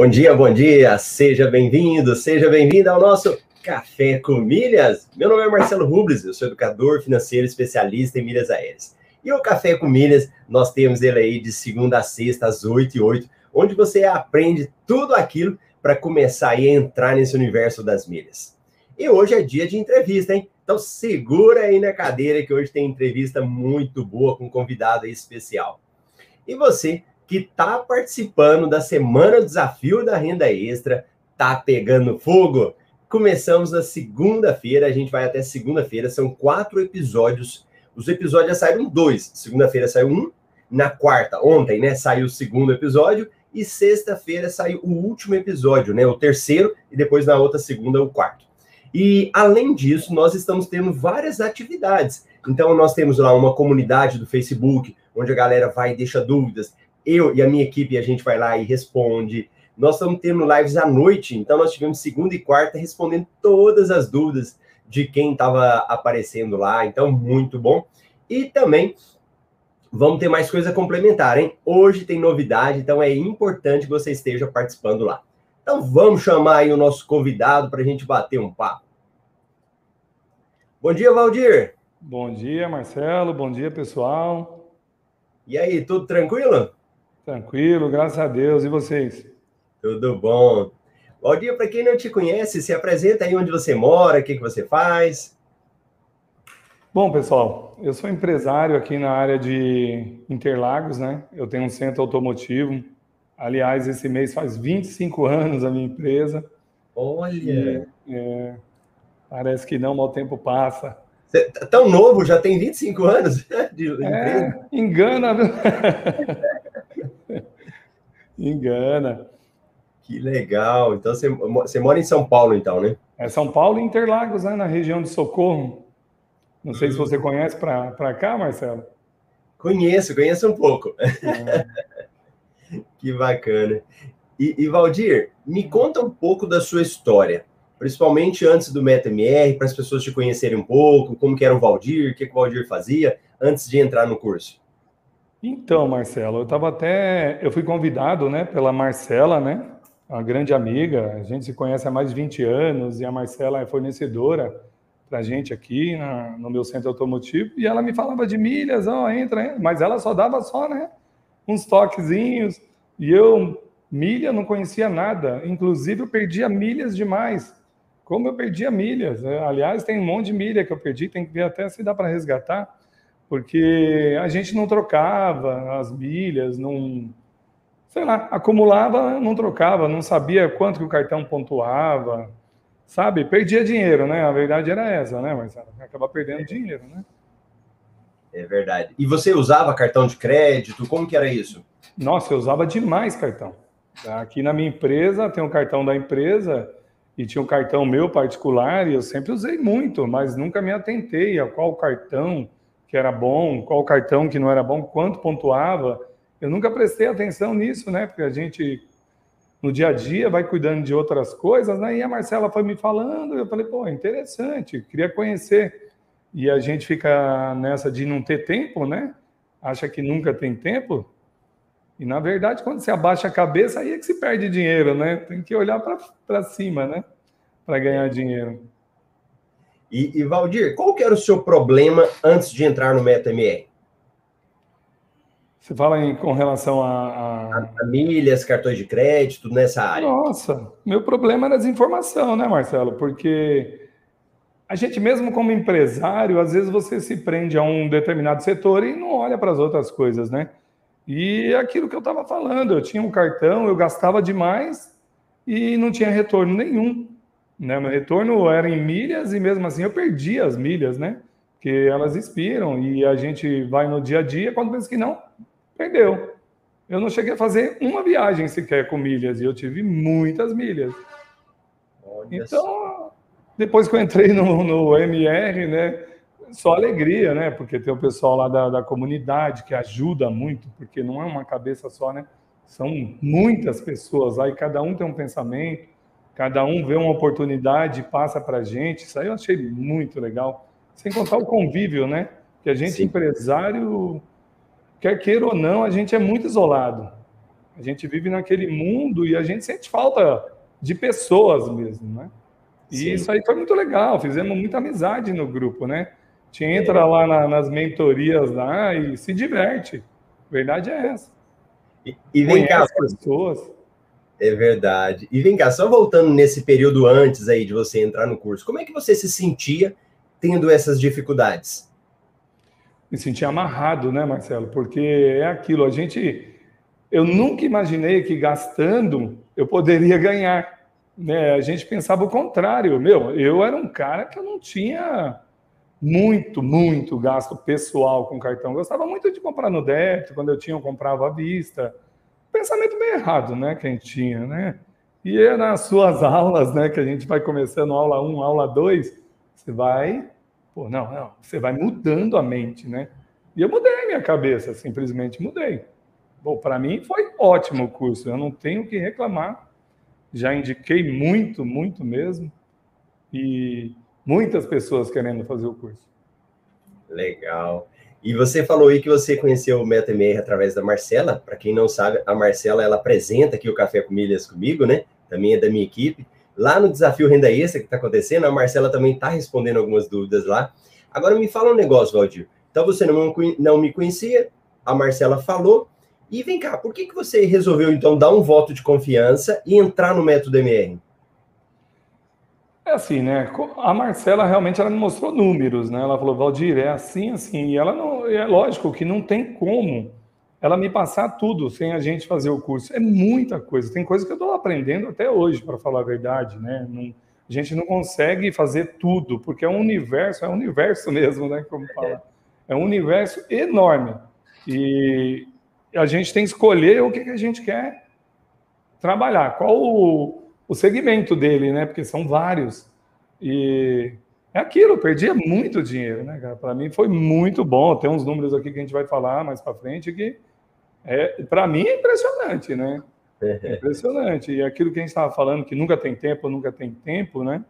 Bom dia, bom dia, seja bem-vindo, seja bem-vinda ao nosso Café com Milhas. Meu nome é Marcelo Rubles, eu sou educador financeiro especialista em milhas aéreas. E o Café com Milhas, nós temos ele aí de segunda a sexta, às 8 e 8, onde você aprende tudo aquilo para começar a entrar nesse universo das milhas. E hoje é dia de entrevista, hein? Então segura aí na cadeira que hoje tem entrevista muito boa com um convidado especial. E você que está participando da Semana do Desafio da Renda Extra, tá pegando fogo? Começamos na segunda-feira, a gente vai até segunda-feira, são quatro episódios. Os episódios já saíram dois. Segunda-feira saiu um, na quarta, ontem, né, saiu o segundo episódio, e sexta-feira saiu o último episódio, né, o terceiro, e depois na outra segunda, o quarto. E além disso, nós estamos tendo várias atividades. Então, nós temos lá uma comunidade do Facebook, onde a galera vai e deixa dúvidas eu e a minha equipe, a gente vai lá e responde. Nós estamos tendo lives à noite, então nós tivemos segunda e quarta respondendo todas as dúvidas de quem estava aparecendo lá, então muito bom. E também vamos ter mais coisa complementar, hein? Hoje tem novidade, então é importante que você esteja participando lá. Então vamos chamar aí o nosso convidado para a gente bater um papo. Bom dia, Valdir. Bom dia, Marcelo. Bom dia, pessoal. E aí, tudo tranquilo? Tranquilo, graças a Deus. E vocês? Tudo bom. Valdir, para quem não te conhece, se apresenta aí onde você mora, o que, que você faz. Bom, pessoal, eu sou empresário aqui na área de Interlagos, né? Eu tenho um centro automotivo. Aliás, esse mês faz 25 anos a minha empresa. Olha! E, é, parece que não, mas o tempo passa. Você tá tão novo, já tem 25 anos de é, empresa? Engana, viu? Engana. Que legal. Então você, você mora em São Paulo, então, né? É São Paulo e Interlagos, né? Na região de Socorro. Não sei se você hum. conhece para cá, Marcelo. Conheço, conheço um pouco. É. que bacana. E, e, Valdir, me conta um pouco da sua história, principalmente antes do MetaMR, para as pessoas te conhecerem um pouco, como que era o Valdir, o que, que o Valdir fazia antes de entrar no curso. Então, Marcelo, eu estava até. Eu fui convidado né, pela Marcela, né? Uma grande amiga. A gente se conhece há mais de 20 anos e a Marcela é fornecedora para a gente aqui na, no meu centro automotivo. E ela me falava de milhas, ó, oh, entra, entra, mas ela só dava só, né? Uns toquezinhos. E eu, milha, não conhecia nada. Inclusive, eu perdia milhas demais. Como eu perdia milhas. Né? Aliás, tem um monte de milha que eu perdi, tem que ver até se dá para resgatar porque a gente não trocava as milhas, não, sei lá, acumulava, não trocava, não sabia quanto que o cartão pontuava, sabe? Perdia dinheiro, né? A verdade era essa, né, Marcelo? Acaba perdendo dinheiro, né? É verdade. E você usava cartão de crédito? Como que era isso? Nossa, eu usava demais cartão. Aqui na minha empresa tem um cartão da empresa e tinha um cartão meu particular e eu sempre usei muito, mas nunca me atentei a qual cartão que era bom, qual cartão que não era bom, quanto pontuava. Eu nunca prestei atenção nisso, né? Porque a gente no dia a dia vai cuidando de outras coisas, né? E a Marcela foi me falando, eu falei, pô, interessante, queria conhecer. E a gente fica nessa de não ter tempo, né? Acha que nunca tem tempo. E na verdade, quando você abaixa a cabeça, aí é que se perde dinheiro, né? Tem que olhar para cima, né? Para ganhar dinheiro. E, Valdir, qual que era o seu problema antes de entrar no MetaMR? Você fala em, com relação a, a... Famílias, cartões de crédito, nessa área. Nossa, meu problema era desinformação, né, Marcelo? Porque a gente mesmo como empresário, às vezes você se prende a um determinado setor e não olha para as outras coisas, né? E é aquilo que eu estava falando, eu tinha um cartão, eu gastava demais e não tinha retorno nenhum. Né? Meu retorno era em milhas e mesmo assim eu perdi as milhas, né? Porque elas expiram e a gente vai no dia a dia, quando pensa que não, perdeu. Eu não cheguei a fazer uma viagem sequer com milhas e eu tive muitas milhas. Olha então, depois que eu entrei no, no MR, né? Só alegria, né? Porque tem o pessoal lá da, da comunidade que ajuda muito, porque não é uma cabeça só, né? São muitas pessoas e cada um tem um pensamento Cada um vê uma oportunidade e passa para a gente. Isso aí eu achei muito legal. Sem contar o convívio, né? Que a gente, Sim. empresário, quer queira ou não, a gente é muito isolado. A gente vive naquele mundo e a gente sente falta de pessoas mesmo, né? E Sim. isso aí foi muito legal, fizemos muita amizade no grupo, né? A gente entra lá na, nas mentorias lá e se diverte. A verdade é essa. E, e vem cá, pessoas. É verdade. E vem cá, só voltando nesse período antes aí de você entrar no curso, como é que você se sentia tendo essas dificuldades? Me sentia amarrado, né, Marcelo? Porque é aquilo, a gente. Eu nunca imaginei que gastando eu poderia ganhar. Né? A gente pensava o contrário. Meu, eu era um cara que eu não tinha muito, muito gasto pessoal com cartão. Eu gostava muito de comprar no débito, quando eu tinha, eu comprava à vista. Pensamento bem errado, né, que a gente tinha, né? E é nas suas aulas, né, que a gente vai começando aula 1, aula 2, você vai, pô, não, não, você vai mudando a mente, né? E eu mudei minha cabeça, simplesmente mudei. Bom, para mim foi ótimo o curso, eu não tenho que reclamar. Já indiquei muito, muito mesmo. E muitas pessoas querendo fazer o curso. Legal. E você falou aí que você conheceu o MetaMR através da Marcela. Para quem não sabe, a Marcela ela apresenta aqui o Café com Milhas comigo, né? Também é da minha equipe. Lá no desafio Renda Extra que está acontecendo, a Marcela também está respondendo algumas dúvidas lá. Agora me fala um negócio, Valdir. Então você não, não me conhecia, a Marcela falou. E vem cá, por que, que você resolveu então dar um voto de confiança e entrar no método MR? É assim, né? A Marcela realmente ela me mostrou números, né? Ela falou, Valdir, é assim, assim. E ela não, é lógico que não tem como ela me passar tudo sem a gente fazer o curso. É muita coisa. Tem coisa que eu estou aprendendo até hoje, para falar a verdade, né? Não, a gente não consegue fazer tudo, porque é um universo, é um universo mesmo, né? Como fala. É um universo enorme. E a gente tem que escolher o que, que a gente quer trabalhar. Qual o o segmento dele, né? Porque são vários. E é aquilo, eu perdia muito dinheiro, né, cara? Para mim foi muito bom. Tem uns números aqui que a gente vai falar mais para frente que é, para mim é impressionante, né? É impressionante. E aquilo que a gente estava falando, que nunca tem tempo, nunca tem tempo, né?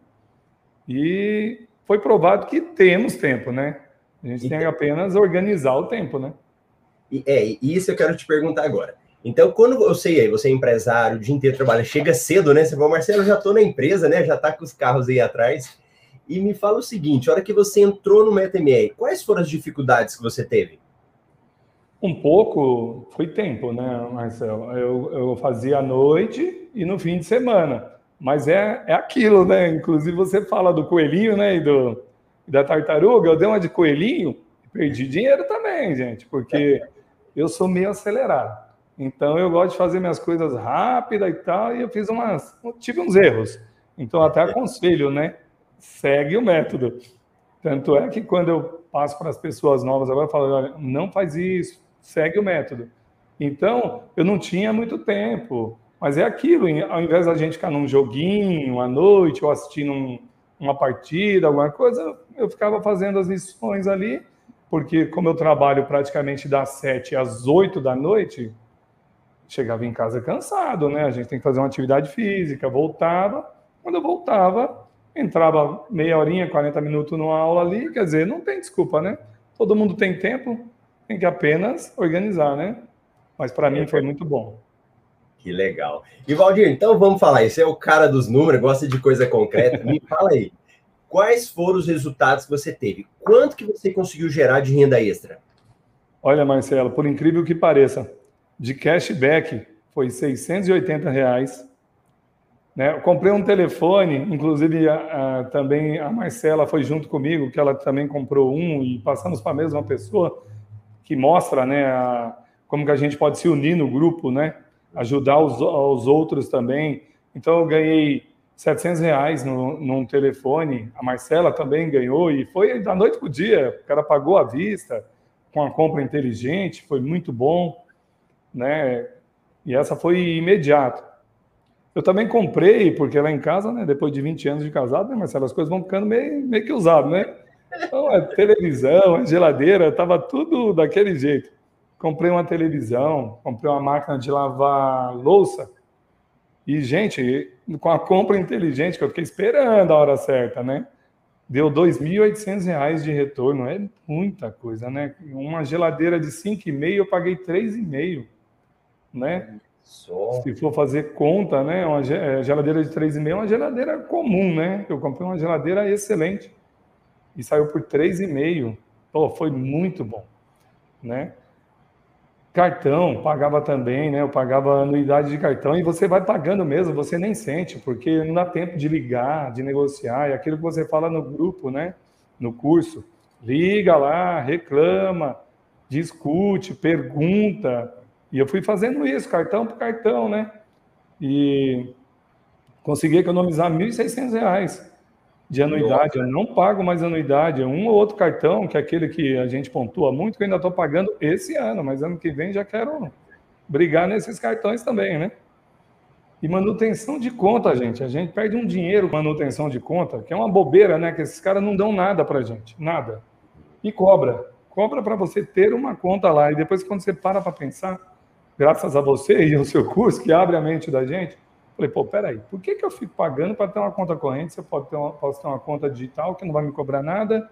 E foi provado que temos tempo, né? A gente tem apenas organizar o tempo, né? É, isso eu quero te perguntar agora. Então, quando eu sei aí, você é empresário, o dia inteiro trabalha, chega cedo, né? Você fala, Marcelo, já estou na empresa, né? Já está com os carros aí atrás. E me fala o seguinte: a hora que você entrou no MetaMR, quais foram as dificuldades que você teve? Um pouco foi tempo, né, Marcelo? Eu, eu fazia à noite e no fim de semana. Mas é, é aquilo, né? Inclusive você fala do coelhinho, né? E do, da tartaruga. Eu dei uma de coelhinho e perdi dinheiro também, gente, porque eu sou meio acelerado. Então eu gosto de fazer minhas coisas rápida e tal, e eu fiz umas, tive uns erros. Então até aconselho, né? Segue o método. Tanto é que quando eu passo para as pessoas novas agora, eu falo, olha, não faz isso, segue o método. Então, eu não tinha muito tempo, mas é aquilo, ao invés da gente ficar num joguinho à noite ou assistindo um, uma partida, alguma coisa, eu ficava fazendo as lições ali, porque como eu trabalho praticamente das sete às oito da noite, chegava em casa cansado, né? A gente tem que fazer uma atividade física, voltava. Quando eu voltava, entrava meia horinha, 40 minutos numa aula ali, quer dizer, não tem desculpa, né? Todo mundo tem tempo, tem que apenas organizar, né? Mas para mim foi muito bom. Que legal. E Valdir, então vamos falar, você é o cara dos números, gosta de coisa concreta, me fala aí. Quais foram os resultados que você teve? Quanto que você conseguiu gerar de renda extra? Olha, Marcelo, por incrível que pareça, de cashback foi 680 reais. Né? Eu comprei um telefone, inclusive a, a, também a Marcela foi junto comigo, que ela também comprou um e passamos para a mesma pessoa, que mostra né, a, como que a gente pode se unir no grupo, né? ajudar os, os outros também. Então eu ganhei 700 reais no, num telefone, a Marcela também ganhou, e foi da noite para o dia, o cara pagou à vista, com a compra inteligente, foi muito bom né? E essa foi imediato. Eu também comprei, porque lá em casa, né, depois de 20 anos de casado, né, Marcelo, as coisas vão ficando meio, meio que usadas, né? Então, a televisão, a geladeira, estava tudo daquele jeito. Comprei uma televisão, comprei uma máquina de lavar louça. E, gente, com a compra inteligente, que eu fiquei esperando a hora certa, né? Deu R$ 2.800 de retorno. É muita coisa, né? Uma geladeira de 5,5 eu paguei 3,5 né? Só. Se for fazer conta, né? Uma é, geladeira de 3,5 é uma geladeira comum, né? Eu comprei uma geladeira excelente e saiu por 3,5. Pô, foi muito bom, né? Cartão, pagava também, né? Eu pagava anuidade de cartão e você vai pagando mesmo, você nem sente, porque não dá tempo de ligar, de negociar, é aquilo que você fala no grupo, né? No curso. Liga lá, reclama, discute, pergunta. E eu fui fazendo isso, cartão por cartão, né? E consegui economizar R$ 1.600 de anuidade. Eu não pago mais anuidade. É um ou outro cartão, que é aquele que a gente pontua muito, que eu ainda estou pagando esse ano, mas ano que vem já quero brigar nesses cartões também, né? E manutenção de conta, gente. A gente perde um dinheiro com manutenção de conta, que é uma bobeira, né? Que esses caras não dão nada pra gente, nada. E cobra. Cobra para você ter uma conta lá. E depois, quando você para para pensar, graças a você e ao seu curso, que abre a mente da gente, Falei, pô, peraí, por que, que eu fico pagando para ter uma conta corrente? Você pode ter uma, posso ter uma conta digital que não vai me cobrar nada,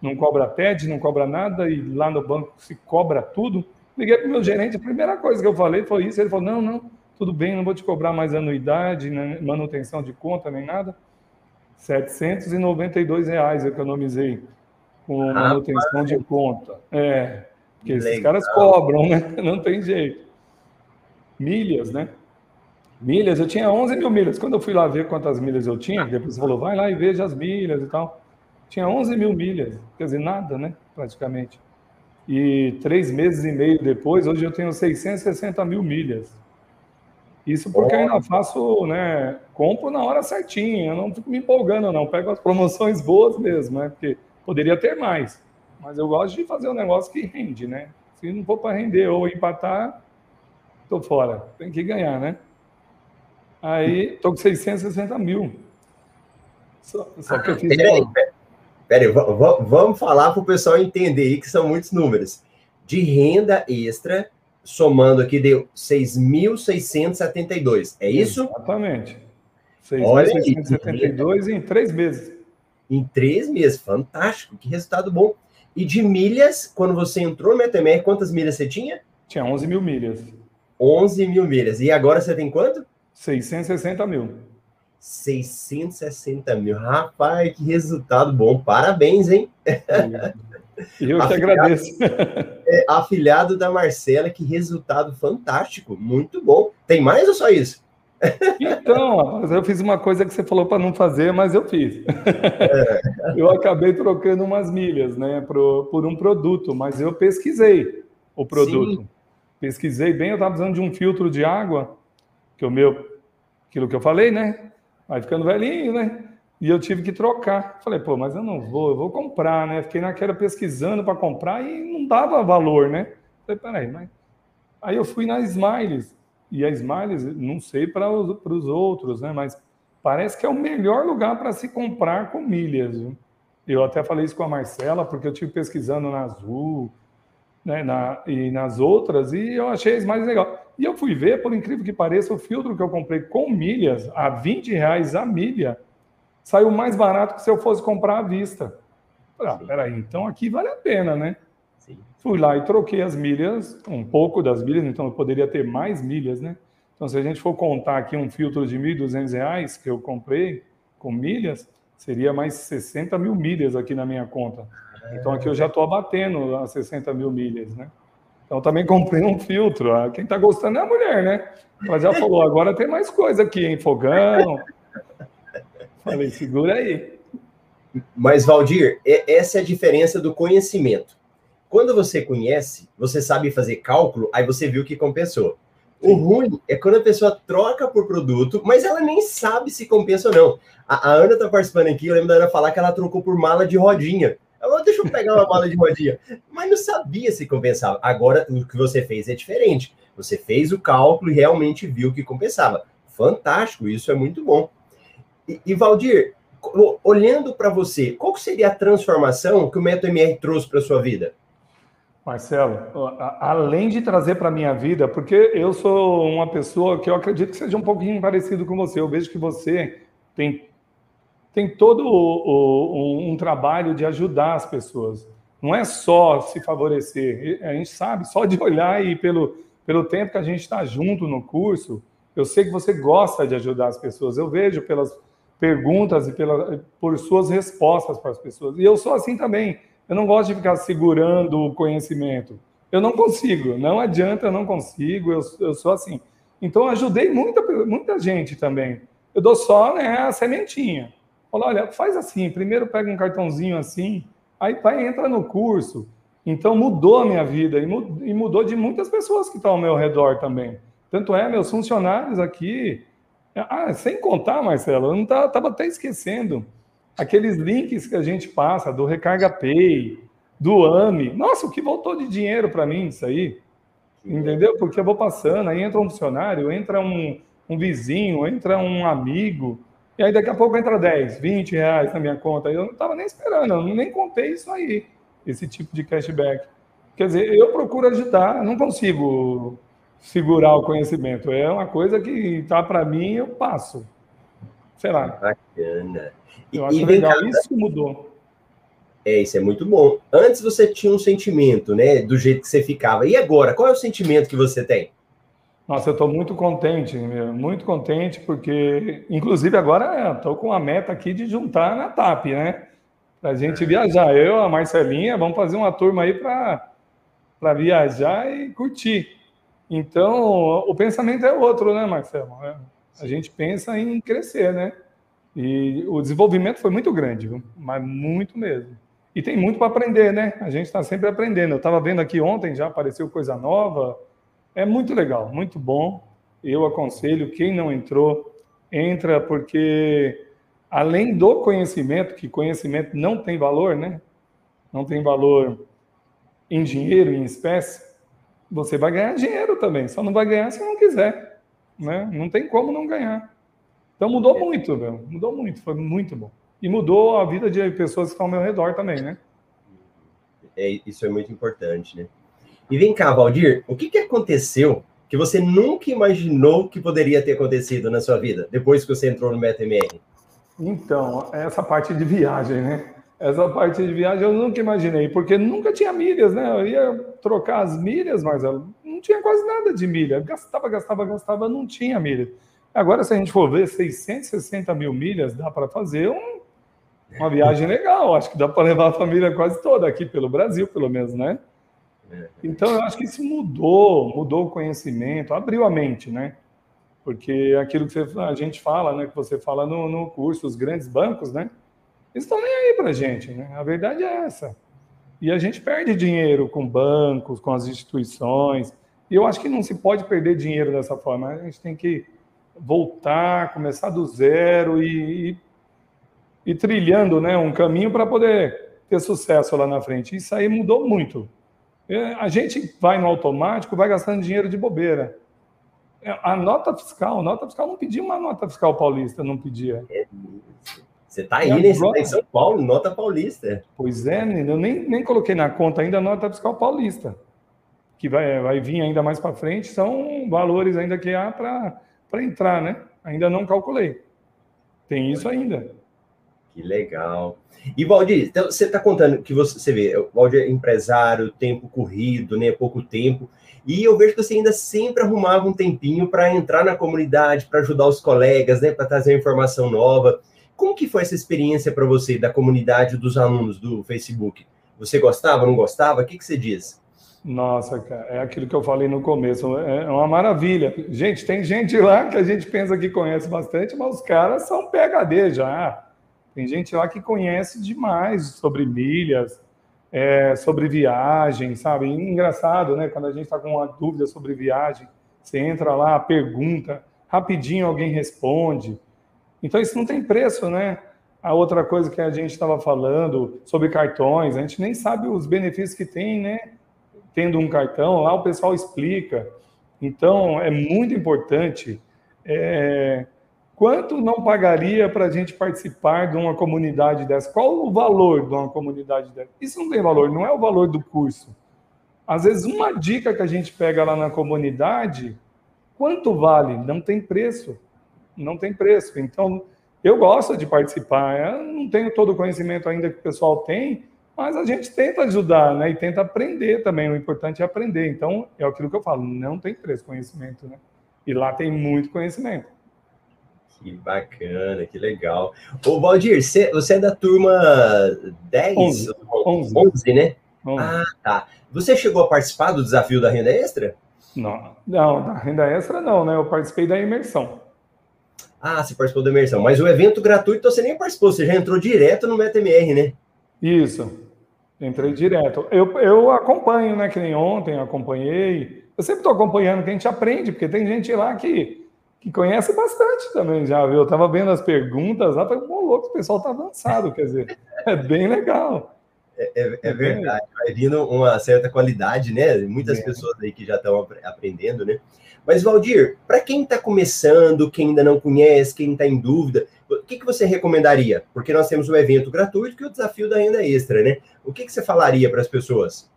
não cobra TED, não cobra nada, e lá no banco se cobra tudo. Liguei para o meu gerente, a primeira coisa que eu falei foi isso. Ele falou: não, não, tudo bem, não vou te cobrar mais anuidade, manutenção de conta, nem nada. 792 reais eu economizei com manutenção de conta. É, porque Legal. esses caras cobram, né? Não tem jeito. Milhas, né? Milhas, eu tinha 11 mil milhas. Quando eu fui lá ver quantas milhas eu tinha, depois falou, vai lá e veja as milhas e tal. Tinha 11 mil milhas, quer dizer, nada, né? Praticamente. E três meses e meio depois, hoje eu tenho 660 mil milhas. Isso porque eu ainda faço, né? Compro na hora certinha, eu não fico me empolgando, não. Pego as promoções boas mesmo, né? Porque poderia ter mais. Mas eu gosto de fazer um negócio que rende, né? Se não for para render ou empatar, tô fora. Tem que ganhar, né? Aí estou com 660 mil. Só, só que eu fiz. Peraí, peraí, vamos falar para o pessoal entender aí que são muitos números. De renda extra, somando aqui, deu 6.672. É isso? Exatamente. 6.672 em três meses. Em três meses, fantástico, que resultado bom. E de milhas, quando você entrou no MetaMR, quantas milhas você tinha? Tinha 11 mil milhas. 11 mil milhas. E agora você tem quanto? 660 mil. 660 mil. Rapaz, que resultado bom. Parabéns, hein? Eu que agradeço. É, afilhado da Marcela, que resultado fantástico. Muito bom. Tem mais ou só isso? Então, eu fiz uma coisa que você falou para não fazer, mas eu fiz. É. Eu acabei trocando umas milhas, né, por, por um produto, mas eu pesquisei o produto. Sim. Pesquisei bem, eu estava precisando de um filtro de água que o meu, aquilo que eu falei, né? Vai ficando velhinho, né? E eu tive que trocar. Falei, pô, mas eu não vou, eu vou comprar, né? Fiquei naquela pesquisando para comprar e não dava valor, né? Falei, peraí, mas. Aí eu fui na Smiles. E a Smiles, não sei para os, outros, né? Mas parece que é o melhor lugar para se comprar com milhas. Viu? Eu até falei isso com a Marcela, porque eu tive pesquisando na Azul, né, na, e nas outras, e eu achei mais legal. E eu fui ver, por incrível que pareça, o filtro que eu comprei com milhas, a 20 reais a milha, saiu mais barato que se eu fosse comprar à vista. Ah, peraí, então aqui vale a pena, né? Sim. Fui lá e troquei as milhas, um pouco das milhas, então eu poderia ter mais milhas, né? Então, se a gente for contar aqui um filtro de R$ 1.200 que eu comprei com milhas, seria mais 60 mil milhas aqui na minha conta. Então aqui eu já estou abatendo as 60 mil milhas, né? Então também comprei um filtro. Ah, quem está gostando é a mulher, né? Mas já falou, agora tem mais coisa aqui, hein? Fogão. Falei, segura aí. Mas, Valdir, essa é a diferença do conhecimento. Quando você conhece, você sabe fazer cálculo, aí você viu que compensou. O ruim é quando a pessoa troca por produto, mas ela nem sabe se compensa ou não. A, a Ana está participando aqui, eu lembro da Ana falar que ela trocou por mala de rodinha. Deixa eu pegar uma bala de rodinha. Mas não sabia se compensava. Agora, o que você fez é diferente. Você fez o cálculo e realmente viu que compensava. Fantástico, isso é muito bom. E, e Valdir, olhando para você, qual seria a transformação que o MetaMR trouxe para sua vida? Marcelo, além de trazer para a minha vida, porque eu sou uma pessoa que eu acredito que seja um pouquinho parecido com você, eu vejo que você tem tem todo o, o, um trabalho de ajudar as pessoas. Não é só se favorecer. A gente sabe, só de olhar e pelo pelo tempo que a gente está junto no curso, eu sei que você gosta de ajudar as pessoas. Eu vejo pelas perguntas e pela, por suas respostas para as pessoas. E eu sou assim também. Eu não gosto de ficar segurando o conhecimento. Eu não consigo, não adianta, eu não consigo, eu, eu sou assim. Então, ajudei muita, muita gente também. Eu dou só né, a sementinha. Falo, olha, faz assim, primeiro pega um cartãozinho assim, aí vai, entra no curso. Então, mudou a minha vida e mudou de muitas pessoas que estão ao meu redor também. Tanto é, meus funcionários aqui, ah, sem contar, Marcelo, eu não estava tá, até esquecendo aqueles links que a gente passa do Recarga Pay, do AMI. Nossa, o que voltou de dinheiro para mim isso aí? Entendeu? Porque eu vou passando, aí entra um funcionário, entra um, um vizinho, entra um amigo, e aí daqui a pouco entra 10, 20 reais na minha conta. Eu não estava nem esperando, eu nem contei isso aí, esse tipo de cashback. Quer dizer, eu procuro ajudar, não consigo segurar o conhecimento. É uma coisa que está para mim, eu passo. Sei lá. Bacana. Eu acho e legal, cá, isso mudou. É, isso é muito bom. Antes você tinha um sentimento, né, do jeito que você ficava. E agora, qual é o sentimento que você tem? Nossa, eu estou muito contente, muito contente, porque, inclusive, agora estou com a meta aqui de juntar na TAP, né? Para a gente viajar. Eu, a Marcelinha, vamos fazer uma turma aí para viajar e curtir. Então, o pensamento é outro, né, Marcelo? É, a gente pensa em crescer, né? E o desenvolvimento foi muito grande, viu? mas muito mesmo. E tem muito para aprender, né? A gente está sempre aprendendo. Eu estava vendo aqui ontem, já apareceu coisa nova. É muito legal, muito bom. Eu aconselho quem não entrou, entra, porque além do conhecimento, que conhecimento não tem valor, né? Não tem valor em dinheiro, em espécie, você vai ganhar dinheiro também, só não vai ganhar se não quiser, né? Não tem como não ganhar. Então mudou muito, meu, mudou muito, foi muito bom. E mudou a vida de pessoas que estão ao meu redor também, né? É, isso é muito importante, né? E vem cá, Valdir, o que, que aconteceu que você nunca imaginou que poderia ter acontecido na sua vida, depois que você entrou no BTMR? Então, essa parte de viagem, né? Essa parte de viagem eu nunca imaginei, porque nunca tinha milhas, né? Eu ia trocar as milhas, mas não tinha quase nada de milha. Gastava, gastava, gastava, não tinha milha. Agora, se a gente for ver 660 mil milhas, dá para fazer um, uma viagem legal. Acho que dá para levar a família quase toda aqui pelo Brasil, pelo menos, né? Então, eu acho que isso mudou, mudou o conhecimento, abriu a mente, né? Porque aquilo que você, a gente fala, né? Que você fala no, no curso, os grandes bancos, né? Eles estão nem aí para a gente, né? A verdade é essa. E a gente perde dinheiro com bancos, com as instituições. E eu acho que não se pode perder dinheiro dessa forma. A gente tem que voltar, começar do zero e, e, e trilhando né, um caminho para poder ter sucesso lá na frente. Isso aí mudou muito. É, a gente vai no automático, vai gastando dinheiro de bobeira. É, a nota fiscal, a nota fiscal não pedia uma nota fiscal paulista, não pedia. É você está aí, né? Você está em São Paulo, nota paulista. Pois é, eu nem, nem coloquei na conta ainda a nota fiscal paulista, que vai, vai vir ainda mais para frente, são valores ainda que há para entrar, né? Ainda não calculei. Tem isso ainda. Que legal. E, Valdir, então, você está contando que você, você vê, o Valdir é empresário, tempo corrido, né? Pouco tempo. E eu vejo que você ainda sempre arrumava um tempinho para entrar na comunidade, para ajudar os colegas, né? Para trazer informação nova. Como que foi essa experiência para você da comunidade dos alunos do Facebook? Você gostava, não gostava? O que, que você diz? Nossa, cara, é aquilo que eu falei no começo, é uma maravilha. Gente, tem gente lá que a gente pensa que conhece bastante, mas os caras são PHD já. Tem gente lá que conhece demais sobre milhas, é, sobre viagem, sabe? engraçado, né? Quando a gente está com uma dúvida sobre viagem, você entra lá, pergunta, rapidinho alguém responde. Então isso não tem preço, né? A outra coisa que a gente estava falando sobre cartões, a gente nem sabe os benefícios que tem, né? Tendo um cartão, lá o pessoal explica. Então é muito importante. É... Quanto não pagaria para a gente participar de uma comunidade dessa? Qual o valor de uma comunidade dessa? Isso não tem valor, não é o valor do curso. Às vezes, uma dica que a gente pega lá na comunidade, quanto vale? Não tem preço não tem preço. Então, eu gosto de participar. Eu não tenho todo o conhecimento ainda que o pessoal tem, Mas a gente tenta ajudar, né? E tenta aprender também. O importante é aprender. Então, é aquilo que eu falo, não tem preço conhecimento, né? E lá tem muito conhecimento. Que bacana, que legal. Ô, Valdir, você, você é da turma 10? 11, 11. 11 né? 11. Ah, tá. Você chegou a participar do desafio da renda extra? Não, não, da renda extra não, né? Eu participei da imersão. Ah, você participou da imersão. Mas o evento gratuito você nem participou, você já entrou direto no MetaMR, né? Isso. Entrei direto. Eu, eu acompanho, né? Que nem ontem acompanhei. Eu sempre estou acompanhando que a gente aprende, porque tem gente lá que, que conhece bastante também já, viu? Eu estava vendo as perguntas lá, falei, pô, louco, o pessoal está avançado, quer dizer, é bem legal. É, é, é, verdade, vai vindo uma certa qualidade, né? Muitas é. pessoas aí que já estão aprendendo, né? Mas, Valdir, para quem está começando, quem ainda não conhece, quem está em dúvida, o que, que você recomendaria? Porque nós temos um evento gratuito que é o desafio da renda extra, né? O que, que você falaria para as pessoas?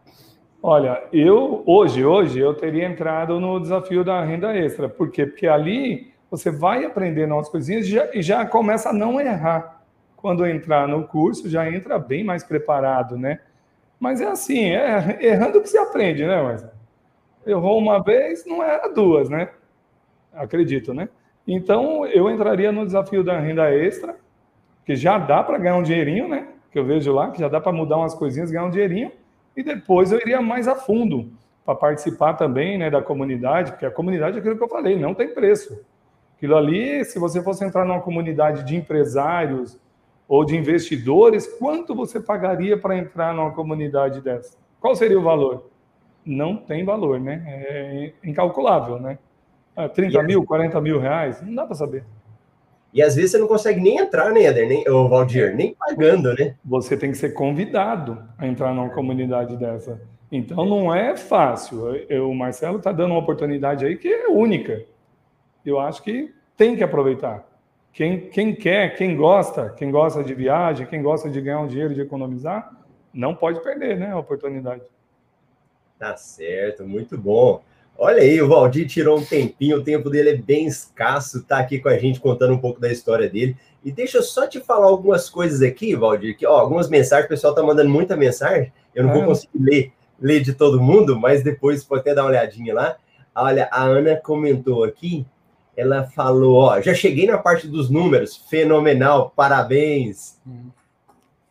Olha, eu hoje, hoje eu teria entrado no desafio da renda extra. Por quê? Porque ali você vai aprendendo umas coisinhas e já, e já começa a não errar. Quando entrar no curso, já entra bem mais preparado, né? Mas é assim, é errando que se aprende, né, Marcelo? Errou uma vez, não era duas, né? Acredito, né? Então, eu entraria no desafio da renda extra, que já dá para ganhar um dinheirinho, né? Que eu vejo lá, que já dá para mudar umas coisinhas, ganhar um dinheirinho. E depois eu iria mais a fundo para participar também né, da comunidade, porque a comunidade é aquilo que eu falei, não tem preço. Aquilo ali, se você fosse entrar numa comunidade de empresários ou de investidores, quanto você pagaria para entrar numa comunidade dessa? Qual seria o valor? Não tem valor, né? É incalculável, né? 30 ah, mil, 40 mil reais, não dá para saber. E às vezes você não consegue nem entrar, né, Eder, nem, o Valdir, nem pagando, né? Você tem que ser convidado a entrar numa comunidade dessa. Então não é fácil. Eu, o Marcelo está dando uma oportunidade aí que é única. Eu acho que tem que aproveitar. Quem, quem quer, quem gosta, quem gosta de viagem, quem gosta de ganhar um dinheiro, de economizar, não pode perder né, a oportunidade. Tá certo, muito bom. Olha aí, o Valdir tirou um tempinho, o tempo dele é bem escasso, tá aqui com a gente contando um pouco da história dele. E deixa eu só te falar algumas coisas aqui, Valdir, que ó, algumas mensagens, o pessoal tá mandando muita mensagem, eu não vou conseguir ler, ler de todo mundo, mas depois pode até dar uma olhadinha lá. Olha, a Ana comentou aqui, ela falou, ó, já cheguei na parte dos números, fenomenal, parabéns. Hum.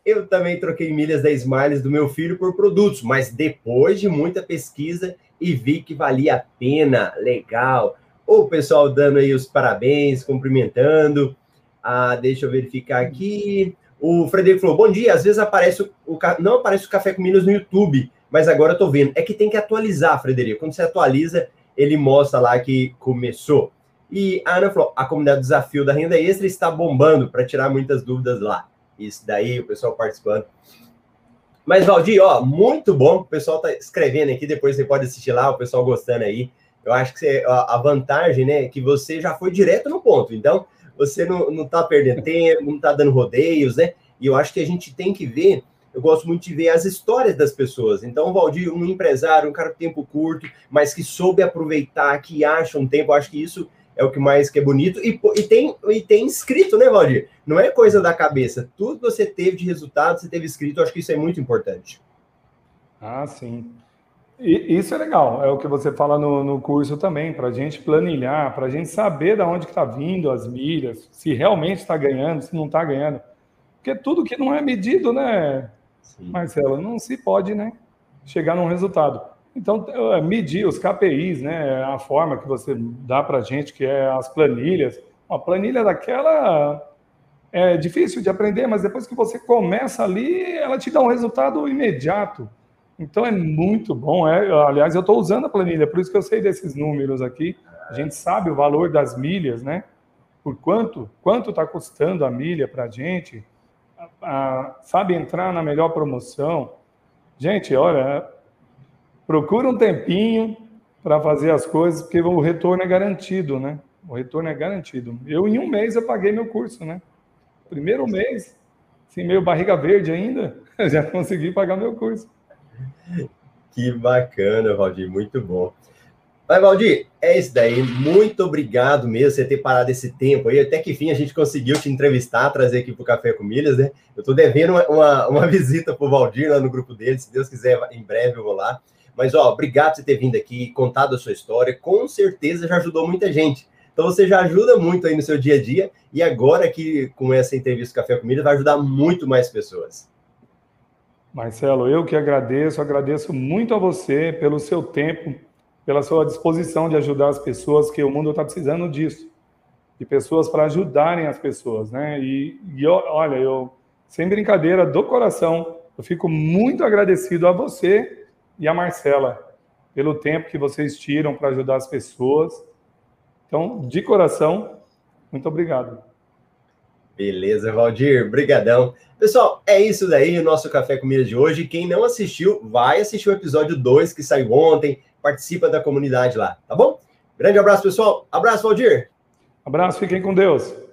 Eu também troquei milhas da Smiles do meu filho por produtos, mas depois de muita pesquisa e vi que valia a pena, legal. O pessoal dando aí os parabéns, cumprimentando. Ah, deixa eu verificar aqui. O Frederico falou: bom dia. Às vezes aparece o, o não aparece o Café com Minas no YouTube, mas agora eu tô vendo. É que tem que atualizar, Frederico. Quando você atualiza, ele mostra lá que começou. E a Ana falou: a comunidade Desafio da Renda Extra está bombando para tirar muitas dúvidas lá. Isso daí, o pessoal participando. Mas, Valdir, ó, muito bom. O pessoal tá escrevendo aqui, depois você pode assistir lá, o pessoal gostando aí. Eu acho que você, a vantagem, né, é que você já foi direto no ponto. Então, você não, não tá perdendo tempo, não tá dando rodeios, né? E eu acho que a gente tem que ver, eu gosto muito de ver as histórias das pessoas. Então, Valdir, um empresário, um cara de tempo curto, mas que soube aproveitar, que acha um tempo, eu acho que isso é o que mais que é bonito. E, e, tem, e tem escrito, né, Valdir? Não é coisa da cabeça. Tudo que você teve de resultado, você teve escrito. Eu acho que isso é muito importante. Ah, sim. E isso é legal. É o que você fala no, no curso também, para a gente planilhar, para a gente saber de onde está vindo as milhas, se realmente está ganhando, se não está ganhando. Porque tudo que não é medido, né, sim. Marcelo, não se pode, né, chegar num resultado. Então, é, medir os KPIs, né, a forma que você dá para a gente, que é as planilhas. Uma planilha daquela é difícil de aprender, mas depois que você começa ali, ela te dá um resultado imediato. Então, é muito bom. É, aliás, eu estou usando a planilha, por isso que eu sei desses números aqui. A gente sabe o valor das milhas, né? Por quanto quanto está custando a milha para a gente. sabe entrar na melhor promoção. Gente, olha, procura um tempinho para fazer as coisas, porque o retorno é garantido, né? O retorno é garantido. Eu, em um mês, eu paguei meu curso, né? Primeiro mês, assim, meio barriga verde ainda, já consegui pagar meu curso. Que bacana, Valdir, muito bom. Mas, Valdir, é isso daí. Muito obrigado mesmo você ter parado esse tempo aí. Até que fim a gente conseguiu te entrevistar, trazer aqui para o Café com Milhas, né? Eu estou devendo uma, uma, uma visita para o Valdir lá no grupo dele. Se Deus quiser, em breve eu vou lá. Mas, ó, obrigado por você ter vindo aqui, contado a sua história. Com certeza já ajudou muita gente. Então, você já ajuda muito aí no seu dia a dia. E agora, aqui com essa entrevista Café com Milhas, vai ajudar muito mais pessoas. Marcelo, eu que agradeço, agradeço muito a você pelo seu tempo pela sua disposição de ajudar as pessoas, que o mundo está precisando disso, de pessoas para ajudarem as pessoas, né? E, e eu, olha, eu, sem brincadeira, do coração, eu fico muito agradecido a você e a Marcela pelo tempo que vocês tiram para ajudar as pessoas. Então, de coração, muito obrigado. Beleza, Valdir, brigadão. Pessoal, é isso daí, o nosso Café Comida de hoje. Quem não assistiu, vai assistir o episódio 2 que saiu ontem participa da comunidade lá, tá bom? Grande abraço, pessoal. Abraço, Valdir. Abraço, fiquem com Deus.